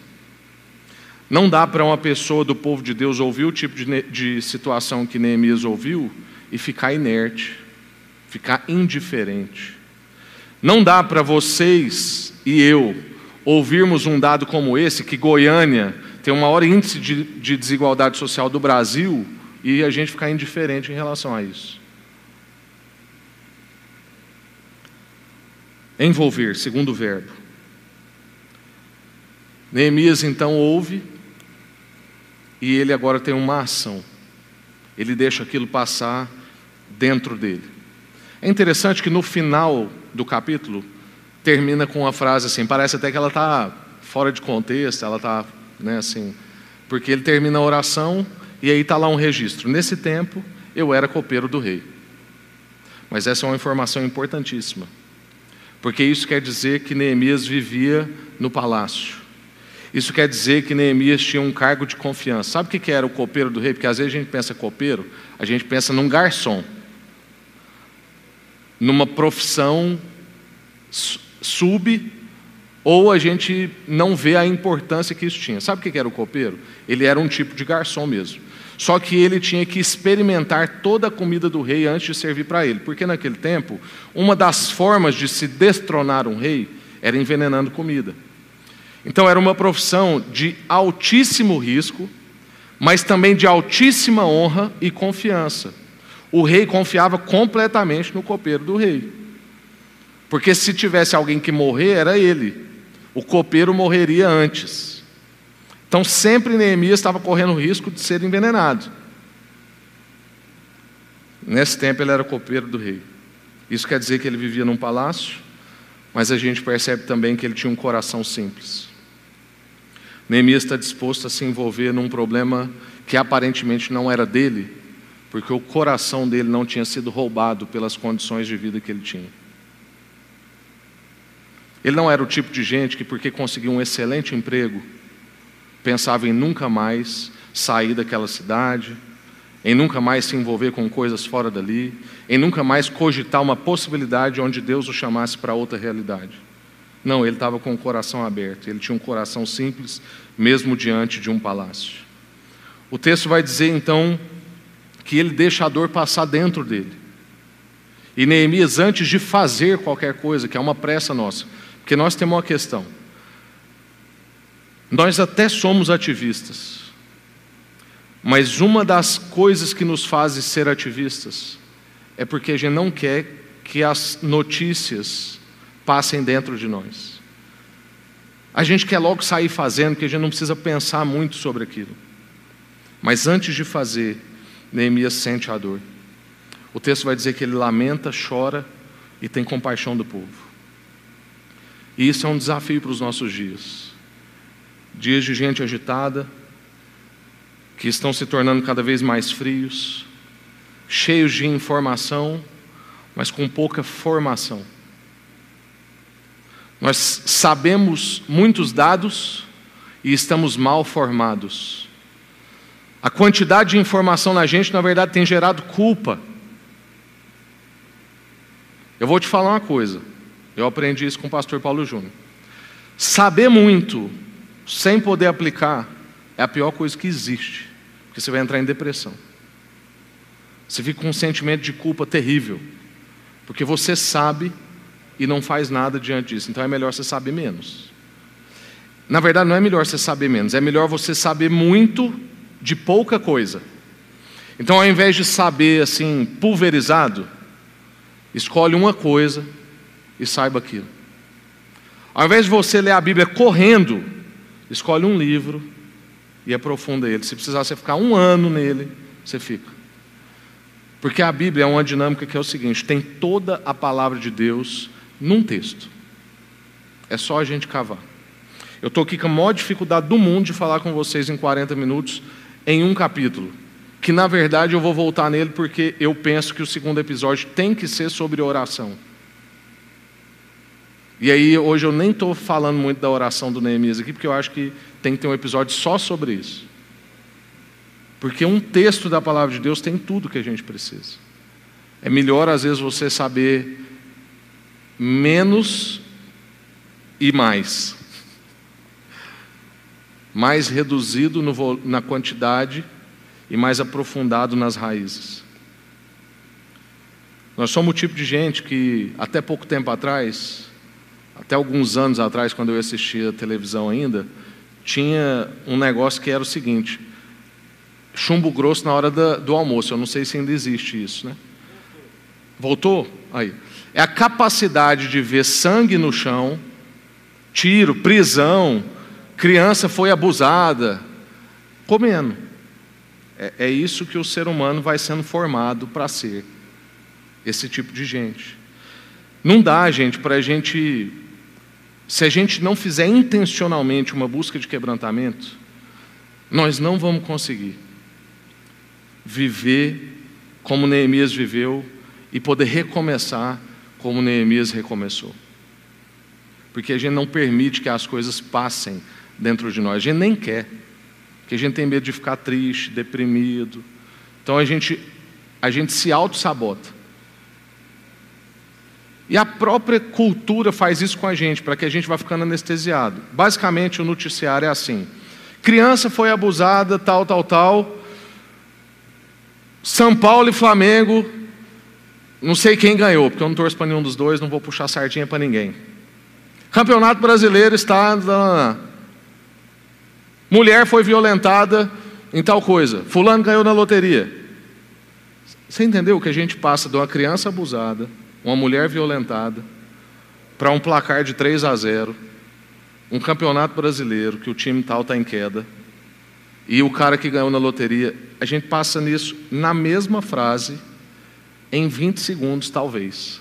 Não dá para uma pessoa do povo de Deus ouvir o tipo de, de situação que Neemias ouviu e ficar inerte, ficar indiferente. Não dá para vocês e eu ouvirmos um dado como esse, que Goiânia tem o maior índice de, de desigualdade social do Brasil, e a gente ficar indiferente em relação a isso. Envolver, segundo verbo. Neemias então ouve, e ele agora tem uma ação. Ele deixa aquilo passar dentro dele. É interessante que no final do capítulo termina com uma frase assim, parece até que ela está fora de contexto, ela está, né, assim, porque ele termina a oração e aí está lá um registro. Nesse tempo eu era copeiro do rei. Mas essa é uma informação importantíssima, porque isso quer dizer que Neemias vivia no palácio. Isso quer dizer que Neemias tinha um cargo de confiança. Sabe o que era o copeiro do rei? Porque às vezes a gente pensa copeiro, a gente pensa num garçom, numa profissão sub, ou a gente não vê a importância que isso tinha. Sabe o que era o copeiro? Ele era um tipo de garçom mesmo. Só que ele tinha que experimentar toda a comida do rei antes de servir para ele. Porque naquele tempo, uma das formas de se destronar um rei era envenenando comida. Então era uma profissão de altíssimo risco, mas também de altíssima honra e confiança. O rei confiava completamente no copeiro do rei. Porque se tivesse alguém que morrer, era ele. O copeiro morreria antes. Então sempre Neemias estava correndo o risco de ser envenenado. Nesse tempo ele era copeiro do rei. Isso quer dizer que ele vivia num palácio, mas a gente percebe também que ele tinha um coração simples. Neemias está disposto a se envolver num problema que aparentemente não era dele, porque o coração dele não tinha sido roubado pelas condições de vida que ele tinha. Ele não era o tipo de gente que, porque conseguiu um excelente emprego, pensava em nunca mais sair daquela cidade, em nunca mais se envolver com coisas fora dali, em nunca mais cogitar uma possibilidade onde Deus o chamasse para outra realidade. Não, ele estava com o coração aberto, ele tinha um coração simples, mesmo diante de um palácio. O texto vai dizer então que ele deixa a dor passar dentro dele. E Neemias, antes de fazer qualquer coisa, que é uma pressa nossa, porque nós temos uma questão. Nós até somos ativistas, mas uma das coisas que nos faz ser ativistas é porque a gente não quer que as notícias passem dentro de nós. A gente quer logo sair fazendo, porque a gente não precisa pensar muito sobre aquilo. Mas antes de fazer, Neemias sente a dor. O texto vai dizer que ele lamenta, chora e tem compaixão do povo. E isso é um desafio para os nossos dias. Dias de gente agitada, que estão se tornando cada vez mais frios, cheios de informação, mas com pouca formação. Nós sabemos muitos dados e estamos mal formados. A quantidade de informação na gente, na verdade, tem gerado culpa. Eu vou te falar uma coisa. Eu aprendi isso com o pastor Paulo Júnior. Saber muito sem poder aplicar é a pior coisa que existe, porque você vai entrar em depressão. Você fica com um sentimento de culpa terrível, porque você sabe e não faz nada diante disso. Então é melhor você saber menos. Na verdade, não é melhor você saber menos, é melhor você saber muito de pouca coisa. Então, ao invés de saber assim, pulverizado, escolhe uma coisa e saiba aquilo. Ao invés de você ler a Bíblia correndo, escolhe um livro e aprofunda ele. Se precisar você ficar um ano nele, você fica. Porque a Bíblia é uma dinâmica que é o seguinte: tem toda a palavra de Deus num texto. É só a gente cavar. Eu estou aqui com a maior dificuldade do mundo de falar com vocês em 40 minutos em um capítulo. Que na verdade eu vou voltar nele porque eu penso que o segundo episódio tem que ser sobre oração. E aí, hoje eu nem estou falando muito da oração do Neemias aqui, porque eu acho que tem que ter um episódio só sobre isso. Porque um texto da palavra de Deus tem tudo que a gente precisa. É melhor, às vezes, você saber menos e mais. Mais reduzido no, na quantidade e mais aprofundado nas raízes. Nós somos o tipo de gente que, até pouco tempo atrás, até alguns anos atrás, quando eu assistia televisão ainda, tinha um negócio que era o seguinte: chumbo grosso na hora da, do almoço. Eu não sei se ainda existe isso, né? Voltou? Aí. É a capacidade de ver sangue no chão, tiro, prisão, criança foi abusada, comendo. É, é isso que o ser humano vai sendo formado para ser. Esse tipo de gente. Não dá, gente, para a gente se a gente não fizer intencionalmente uma busca de quebrantamento, nós não vamos conseguir viver como Neemias viveu e poder recomeçar como Neemias recomeçou. Porque a gente não permite que as coisas passem dentro de nós, a gente nem quer, porque a gente tem medo de ficar triste, deprimido. Então a gente, a gente se auto-sabota. E a própria cultura faz isso com a gente, para que a gente vá ficando anestesiado. Basicamente, o noticiário é assim: criança foi abusada, tal, tal, tal. São Paulo e Flamengo, não sei quem ganhou, porque eu não torço para nenhum dos dois, não vou puxar sardinha para ninguém. Campeonato brasileiro está. Mulher foi violentada em tal coisa. Fulano ganhou na loteria. Você entendeu o que a gente passa de uma criança abusada uma mulher violentada, para um placar de 3 a 0, um campeonato brasileiro que o time tal está em queda, e o cara que ganhou na loteria, a gente passa nisso na mesma frase, em 20 segundos talvez.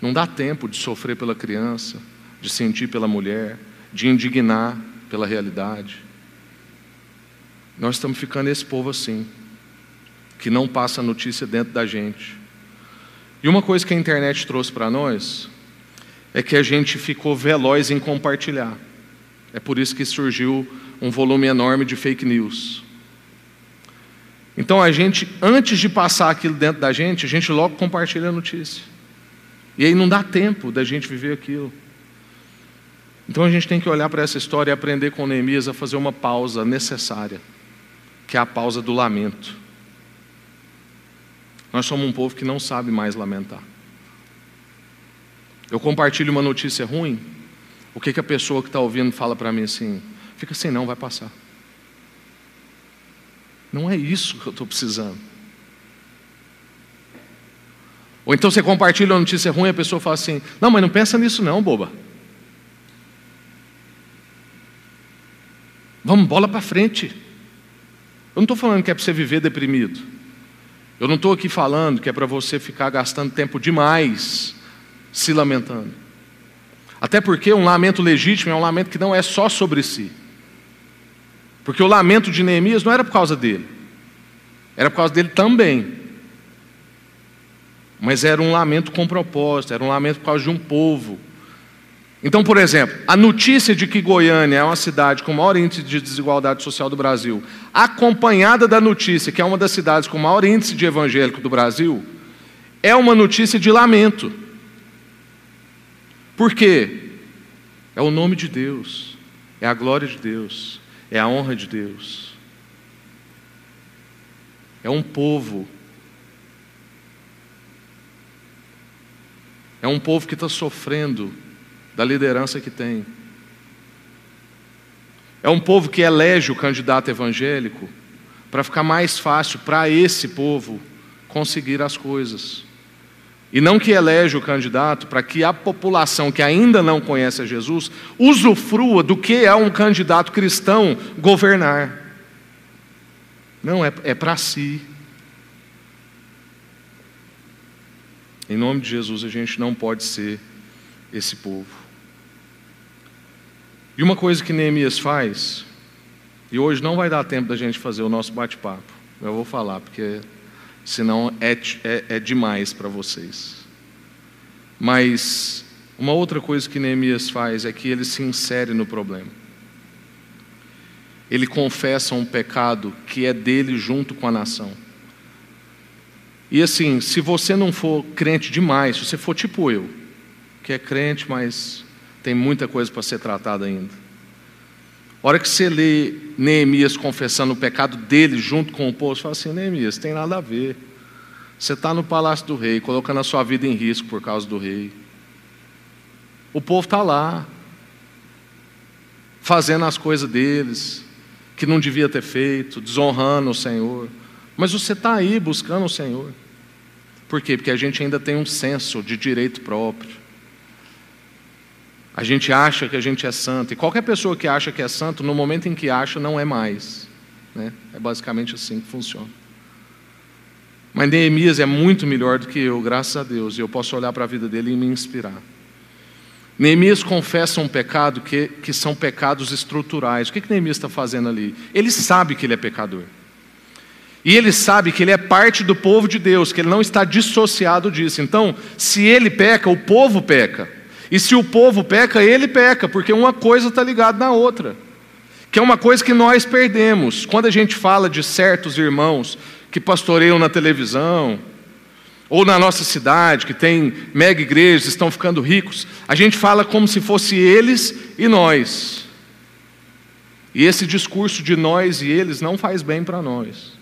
Não dá tempo de sofrer pela criança, de sentir pela mulher, de indignar pela realidade. Nós estamos ficando esse povo assim, que não passa notícia dentro da gente. E uma coisa que a internet trouxe para nós é que a gente ficou veloz em compartilhar. É por isso que surgiu um volume enorme de fake news. Então a gente, antes de passar aquilo dentro da gente, a gente logo compartilha a notícia. E aí não dá tempo da gente viver aquilo. Então a gente tem que olhar para essa história e aprender com Neemias a fazer uma pausa necessária, que é a pausa do lamento. Nós somos um povo que não sabe mais lamentar. Eu compartilho uma notícia ruim, o que, que a pessoa que está ouvindo fala para mim assim? Fica assim, não, vai passar. Não é isso que eu estou precisando. Ou então você compartilha uma notícia ruim e a pessoa fala assim: Não, mas não pensa nisso, não, boba. Vamos, bola para frente. Eu não estou falando que é para você viver deprimido. Eu não estou aqui falando que é para você ficar gastando tempo demais se lamentando. Até porque um lamento legítimo é um lamento que não é só sobre si. Porque o lamento de Neemias não era por causa dele, era por causa dele também. Mas era um lamento com propósito, era um lamento por causa de um povo. Então, por exemplo, a notícia de que Goiânia é uma cidade com maior índice de desigualdade social do Brasil, acompanhada da notícia que é uma das cidades com maior índice de evangélico do Brasil, é uma notícia de lamento. Por quê? É o nome de Deus, é a glória de Deus, é a honra de Deus. É um povo. É um povo que está sofrendo da liderança que tem. É um povo que elege o candidato evangélico para ficar mais fácil para esse povo conseguir as coisas. E não que elege o candidato para que a população que ainda não conhece a Jesus usufrua do que é um candidato cristão governar. Não, é, é para si. Em nome de Jesus, a gente não pode ser esse povo. E uma coisa que Neemias faz, e hoje não vai dar tempo da gente fazer o nosso bate-papo, eu vou falar, porque senão é, é, é demais para vocês. Mas uma outra coisa que Neemias faz é que ele se insere no problema. Ele confessa um pecado que é dele junto com a nação. E assim, se você não for crente demais, se você for tipo eu, que é crente, mas tem muita coisa para ser tratada ainda. A hora que você lê Neemias confessando o pecado dele junto com o povo, você fala assim: Neemias, tem nada a ver. Você está no palácio do rei, colocando a sua vida em risco por causa do rei. O povo está lá, fazendo as coisas deles, que não devia ter feito, desonrando o Senhor. Mas você está aí buscando o Senhor. Por quê? Porque a gente ainda tem um senso de direito próprio. A gente acha que a gente é santo. E qualquer pessoa que acha que é santo, no momento em que acha, não é mais. Né? É basicamente assim que funciona. Mas Neemias é muito melhor do que eu, graças a Deus. E eu posso olhar para a vida dele e me inspirar. Neemias confessa um pecado que, que são pecados estruturais. O que, que Neemias está fazendo ali? Ele sabe que ele é pecador. E ele sabe que ele é parte do povo de Deus, que ele não está dissociado disso. Então, se ele peca, o povo peca. E se o povo peca, ele peca, porque uma coisa está ligada na outra. Que é uma coisa que nós perdemos. Quando a gente fala de certos irmãos que pastoreiam na televisão, ou na nossa cidade, que tem mega igrejas, estão ficando ricos, a gente fala como se fosse eles e nós. E esse discurso de nós e eles não faz bem para nós.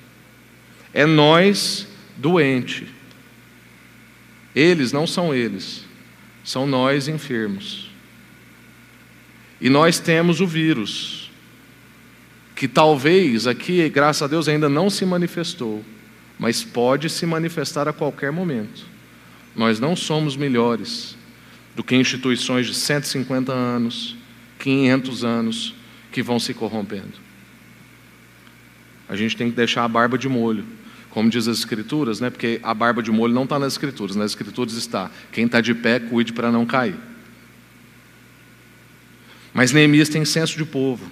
É nós doente. Eles não são eles são nós enfermos. E nós temos o vírus, que talvez aqui, graças a Deus, ainda não se manifestou, mas pode se manifestar a qualquer momento. Nós não somos melhores do que instituições de 150 anos, 500 anos, que vão se corrompendo. A gente tem que deixar a barba de molho como diz as escrituras, né? porque a barba de molho não está nas escrituras, nas escrituras está: quem está de pé, cuide para não cair. Mas Neemias tem senso de povo.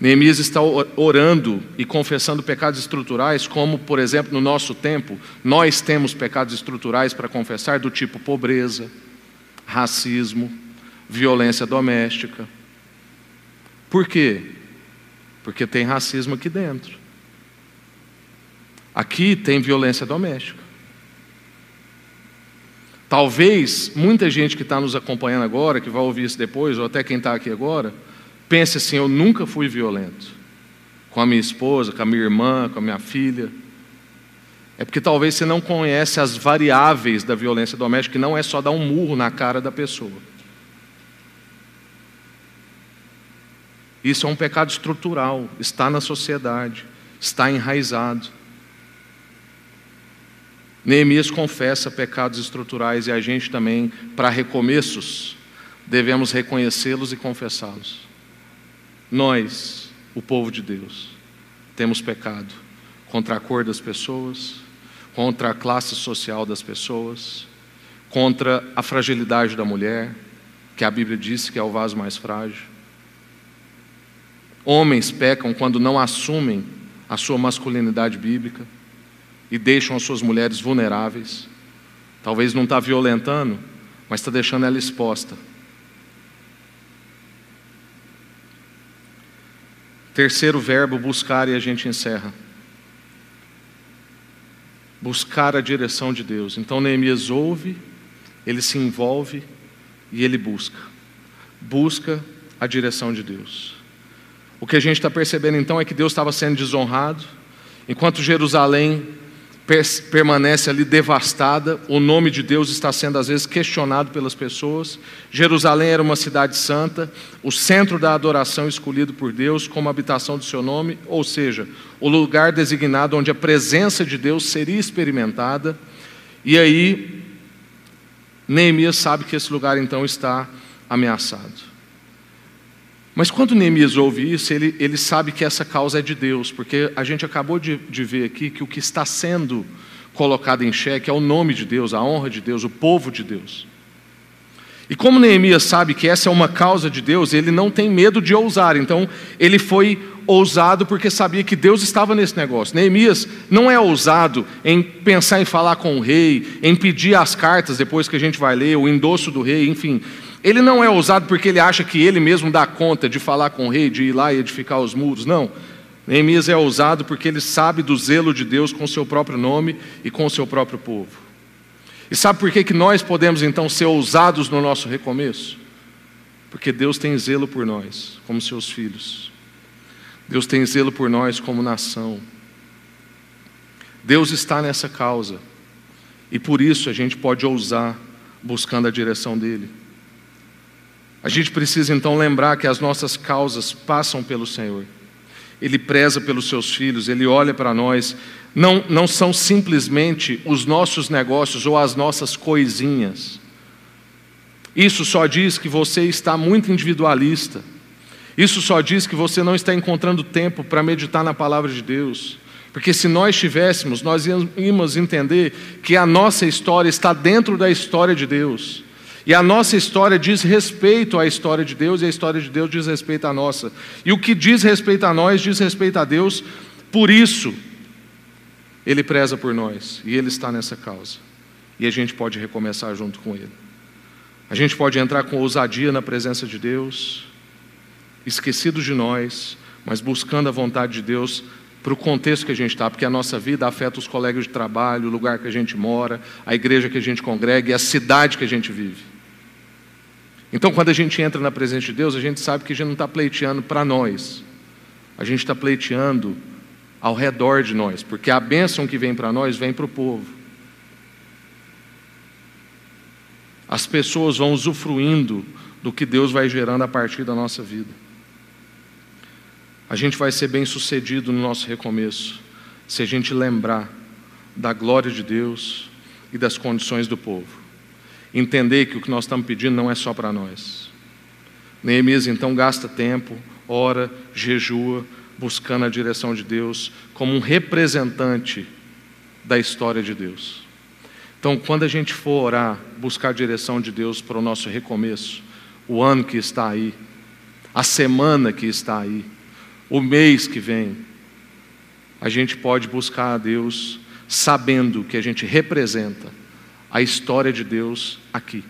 Neemias está orando e confessando pecados estruturais, como, por exemplo, no nosso tempo, nós temos pecados estruturais para confessar, do tipo pobreza, racismo, violência doméstica. Por quê? Porque tem racismo aqui dentro. Aqui tem violência doméstica. Talvez muita gente que está nos acompanhando agora, que vai ouvir isso depois, ou até quem está aqui agora, pense assim: eu nunca fui violento com a minha esposa, com a minha irmã, com a minha filha. É porque talvez você não conhece as variáveis da violência doméstica, que não é só dar um murro na cara da pessoa. Isso é um pecado estrutural, está na sociedade, está enraizado. Neemias confessa pecados estruturais e a gente também, para recomeços, devemos reconhecê-los e confessá-los. Nós, o povo de Deus, temos pecado contra a cor das pessoas, contra a classe social das pessoas, contra a fragilidade da mulher, que a Bíblia diz que é o vaso mais frágil. Homens pecam quando não assumem a sua masculinidade bíblica e deixam as suas mulheres vulneráveis. Talvez não está violentando, mas está deixando ela exposta. Terceiro verbo, buscar, e a gente encerra. Buscar a direção de Deus. Então Neemias ouve, ele se envolve e ele busca. Busca a direção de Deus. O que a gente está percebendo então é que Deus estava sendo desonrado, enquanto Jerusalém permanece ali devastada, o nome de Deus está sendo às vezes questionado pelas pessoas. Jerusalém era uma cidade santa, o centro da adoração escolhido por Deus como habitação do seu nome, ou seja, o lugar designado onde a presença de Deus seria experimentada. E aí, Neemias sabe que esse lugar então está ameaçado. Mas quando Neemias ouve isso, ele, ele sabe que essa causa é de Deus, porque a gente acabou de, de ver aqui que o que está sendo colocado em xeque é o nome de Deus, a honra de Deus, o povo de Deus. E como Neemias sabe que essa é uma causa de Deus, ele não tem medo de ousar, então ele foi ousado porque sabia que Deus estava nesse negócio. Neemias não é ousado em pensar em falar com o rei, em pedir as cartas, depois que a gente vai ler, o endosso do rei, enfim. Ele não é ousado porque ele acha que ele mesmo dá conta de falar com o rei, de ir lá e edificar os muros. Não. Neemias é ousado porque ele sabe do zelo de Deus com o seu próprio nome e com o seu próprio povo. E sabe por que, que nós podemos então ser ousados no nosso recomeço? Porque Deus tem zelo por nós, como seus filhos. Deus tem zelo por nós como nação. Deus está nessa causa. E por isso a gente pode ousar buscando a direção dele. A gente precisa então lembrar que as nossas causas passam pelo Senhor. Ele preza pelos seus filhos, ele olha para nós. Não, não são simplesmente os nossos negócios ou as nossas coisinhas. Isso só diz que você está muito individualista. Isso só diz que você não está encontrando tempo para meditar na palavra de Deus. Porque se nós tivéssemos, nós íamos entender que a nossa história está dentro da história de Deus. E a nossa história diz respeito à história de Deus e a história de Deus diz respeito à nossa. E o que diz respeito a nós diz respeito a Deus, por isso Ele preza por nós e Ele está nessa causa. E a gente pode recomeçar junto com Ele. A gente pode entrar com ousadia na presença de Deus, esquecidos de nós, mas buscando a vontade de Deus para o contexto que a gente está, porque a nossa vida afeta os colegas de trabalho, o lugar que a gente mora, a igreja que a gente congrega e a cidade que a gente vive. Então, quando a gente entra na presença de Deus, a gente sabe que a gente não está pleiteando para nós, a gente está pleiteando ao redor de nós, porque a bênção que vem para nós vem para o povo. As pessoas vão usufruindo do que Deus vai gerando a partir da nossa vida. A gente vai ser bem sucedido no nosso recomeço, se a gente lembrar da glória de Deus e das condições do povo entender que o que nós estamos pedindo não é só para nós. Neemias então gasta tempo, ora, jejua, buscando a direção de Deus como um representante da história de Deus. Então, quando a gente for orar, buscar a direção de Deus para o nosso recomeço, o ano que está aí, a semana que está aí, o mês que vem, a gente pode buscar a Deus sabendo que a gente representa a história de Deus aqui.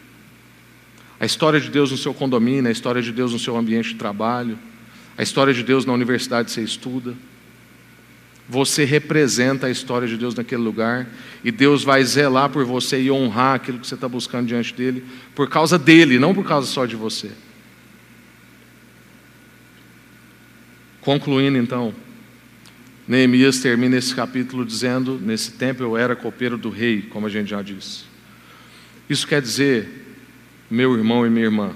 A história de Deus no seu condomínio, a história de Deus no seu ambiente de trabalho, a história de Deus na universidade que você estuda. Você representa a história de Deus naquele lugar e Deus vai zelar por você e honrar aquilo que você está buscando diante dele por causa dele, não por causa só de você. Concluindo então, Neemias termina esse capítulo dizendo: Nesse tempo eu era copeiro do rei, como a gente já disse. Isso quer dizer, meu irmão e minha irmã,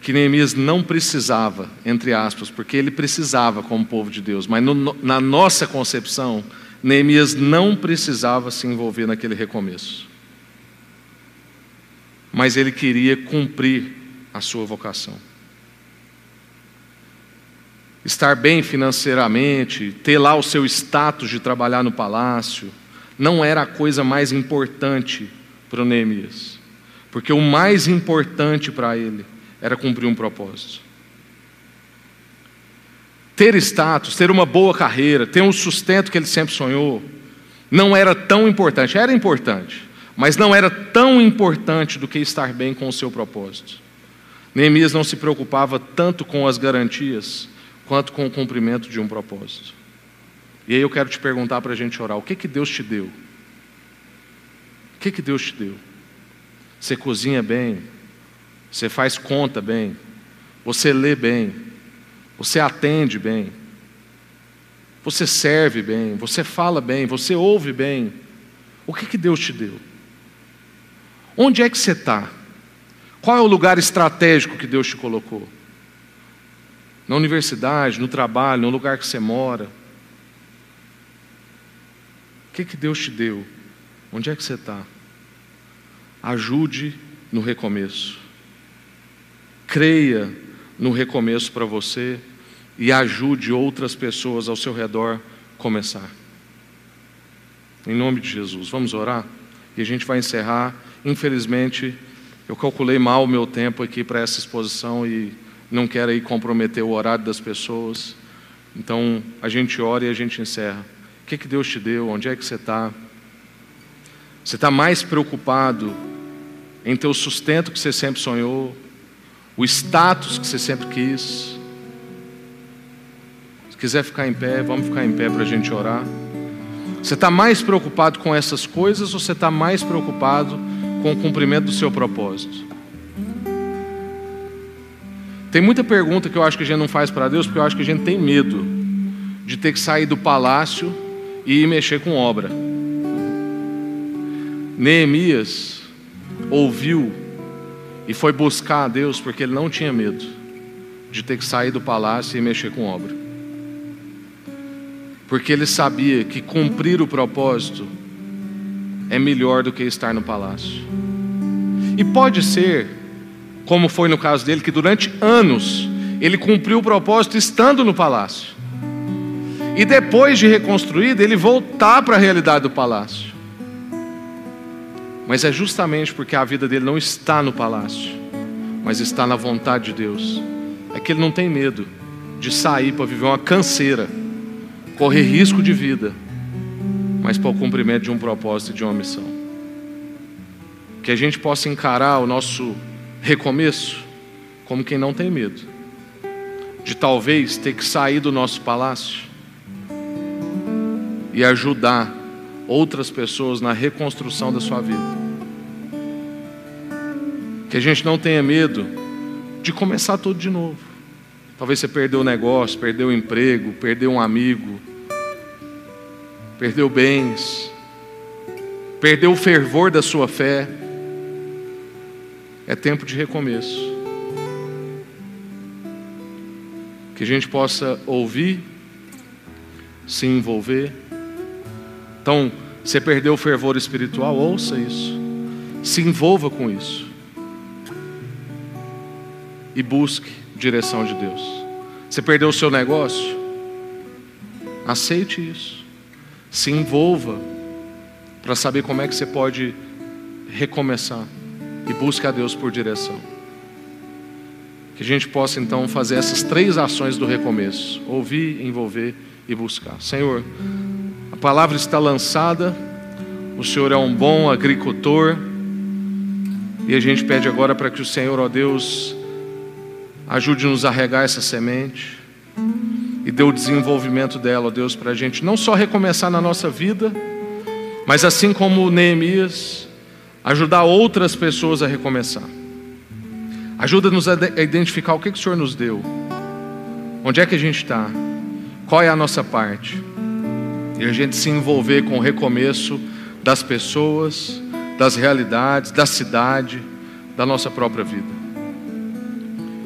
que Neemias não precisava, entre aspas, porque ele precisava como povo de Deus, mas no, na nossa concepção, Neemias não precisava se envolver naquele recomeço. Mas ele queria cumprir a sua vocação. Estar bem financeiramente, ter lá o seu status de trabalhar no palácio, não era a coisa mais importante para o Neemias. Porque o mais importante para ele era cumprir um propósito. Ter status, ter uma boa carreira, ter um sustento que ele sempre sonhou, não era tão importante. Era importante, mas não era tão importante do que estar bem com o seu propósito. Neemias não se preocupava tanto com as garantias quanto com o cumprimento de um propósito. E aí eu quero te perguntar para a gente orar: o que que Deus te deu? Que que Deus te deu? Você cozinha bem? Você faz conta bem, você lê bem, você atende bem, você serve bem, você fala bem, você ouve bem. O que, que Deus te deu? Onde é que você está? Qual é o lugar estratégico que Deus te colocou? Na universidade, no trabalho, no lugar que você mora? O que, que Deus te deu? Onde é que você está? Ajude no recomeço creia no recomeço para você e ajude outras pessoas ao seu redor começar. Em nome de Jesus, vamos orar? E a gente vai encerrar. Infelizmente, eu calculei mal o meu tempo aqui para essa exposição e não quero aí comprometer o horário das pessoas. Então, a gente ora e a gente encerra. O que, que Deus te deu? Onde é que você está? Você está mais preocupado em ter o sustento que você sempre sonhou, o status que você sempre quis. Se quiser ficar em pé, vamos ficar em pé para a gente orar. Você está mais preocupado com essas coisas ou você está mais preocupado com o cumprimento do seu propósito? Tem muita pergunta que eu acho que a gente não faz para Deus, porque eu acho que a gente tem medo de ter que sair do palácio e ir mexer com obra. Neemias ouviu e foi buscar a Deus porque ele não tinha medo de ter que sair do palácio e mexer com obra. Porque ele sabia que cumprir o propósito é melhor do que estar no palácio. E pode ser, como foi no caso dele, que durante anos ele cumpriu o propósito estando no palácio. E depois de reconstruído, ele voltar para a realidade do palácio. Mas é justamente porque a vida dele não está no palácio, mas está na vontade de Deus. É que ele não tem medo de sair para viver uma canseira, correr risco de vida, mas para o cumprimento de um propósito e de uma missão. Que a gente possa encarar o nosso recomeço como quem não tem medo de talvez ter que sair do nosso palácio e ajudar outras pessoas na reconstrução da sua vida. Que a gente não tenha medo de começar tudo de novo. Talvez você perdeu o negócio, perdeu o emprego, perdeu um amigo, perdeu bens, perdeu o fervor da sua fé. É tempo de recomeço. Que a gente possa ouvir, se envolver então, você perdeu o fervor espiritual, ouça isso. Se envolva com isso. E busque direção de Deus. Você perdeu o seu negócio? Aceite isso. Se envolva para saber como é que você pode recomeçar e busque a Deus por direção. Que a gente possa então fazer essas três ações do recomeço: ouvir, envolver e buscar. Senhor, palavra está lançada, o Senhor é um bom agricultor, e a gente pede agora para que o Senhor, ó Deus, ajude-nos a regar essa semente, e dê o desenvolvimento dela, ó Deus, para a gente não só recomeçar na nossa vida, mas assim como Neemias, ajudar outras pessoas a recomeçar. Ajuda-nos a identificar o que, que o Senhor nos deu, onde é que a gente está, qual é a nossa parte, e a gente se envolver com o recomeço das pessoas, das realidades, da cidade, da nossa própria vida.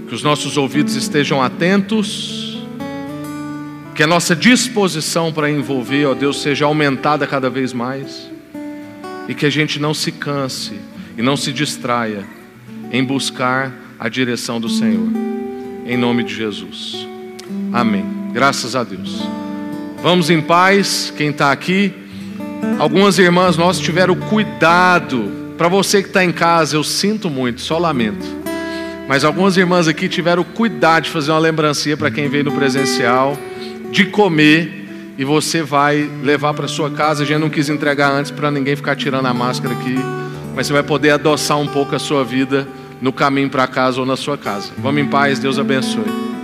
Que os nossos ouvidos estejam atentos, que a nossa disposição para envolver, ó Deus, seja aumentada cada vez mais, e que a gente não se canse e não se distraia em buscar a direção do Senhor, em nome de Jesus. Amém. Graças a Deus. Vamos em paz, quem está aqui. Algumas irmãs nossas tiveram cuidado. Para você que está em casa, eu sinto muito, só lamento. Mas algumas irmãs aqui tiveram cuidado de fazer uma lembrancinha para quem veio no presencial, de comer, e você vai levar para sua casa. A gente não quis entregar antes para ninguém ficar tirando a máscara aqui, mas você vai poder adoçar um pouco a sua vida no caminho para casa ou na sua casa. Vamos em paz, Deus abençoe.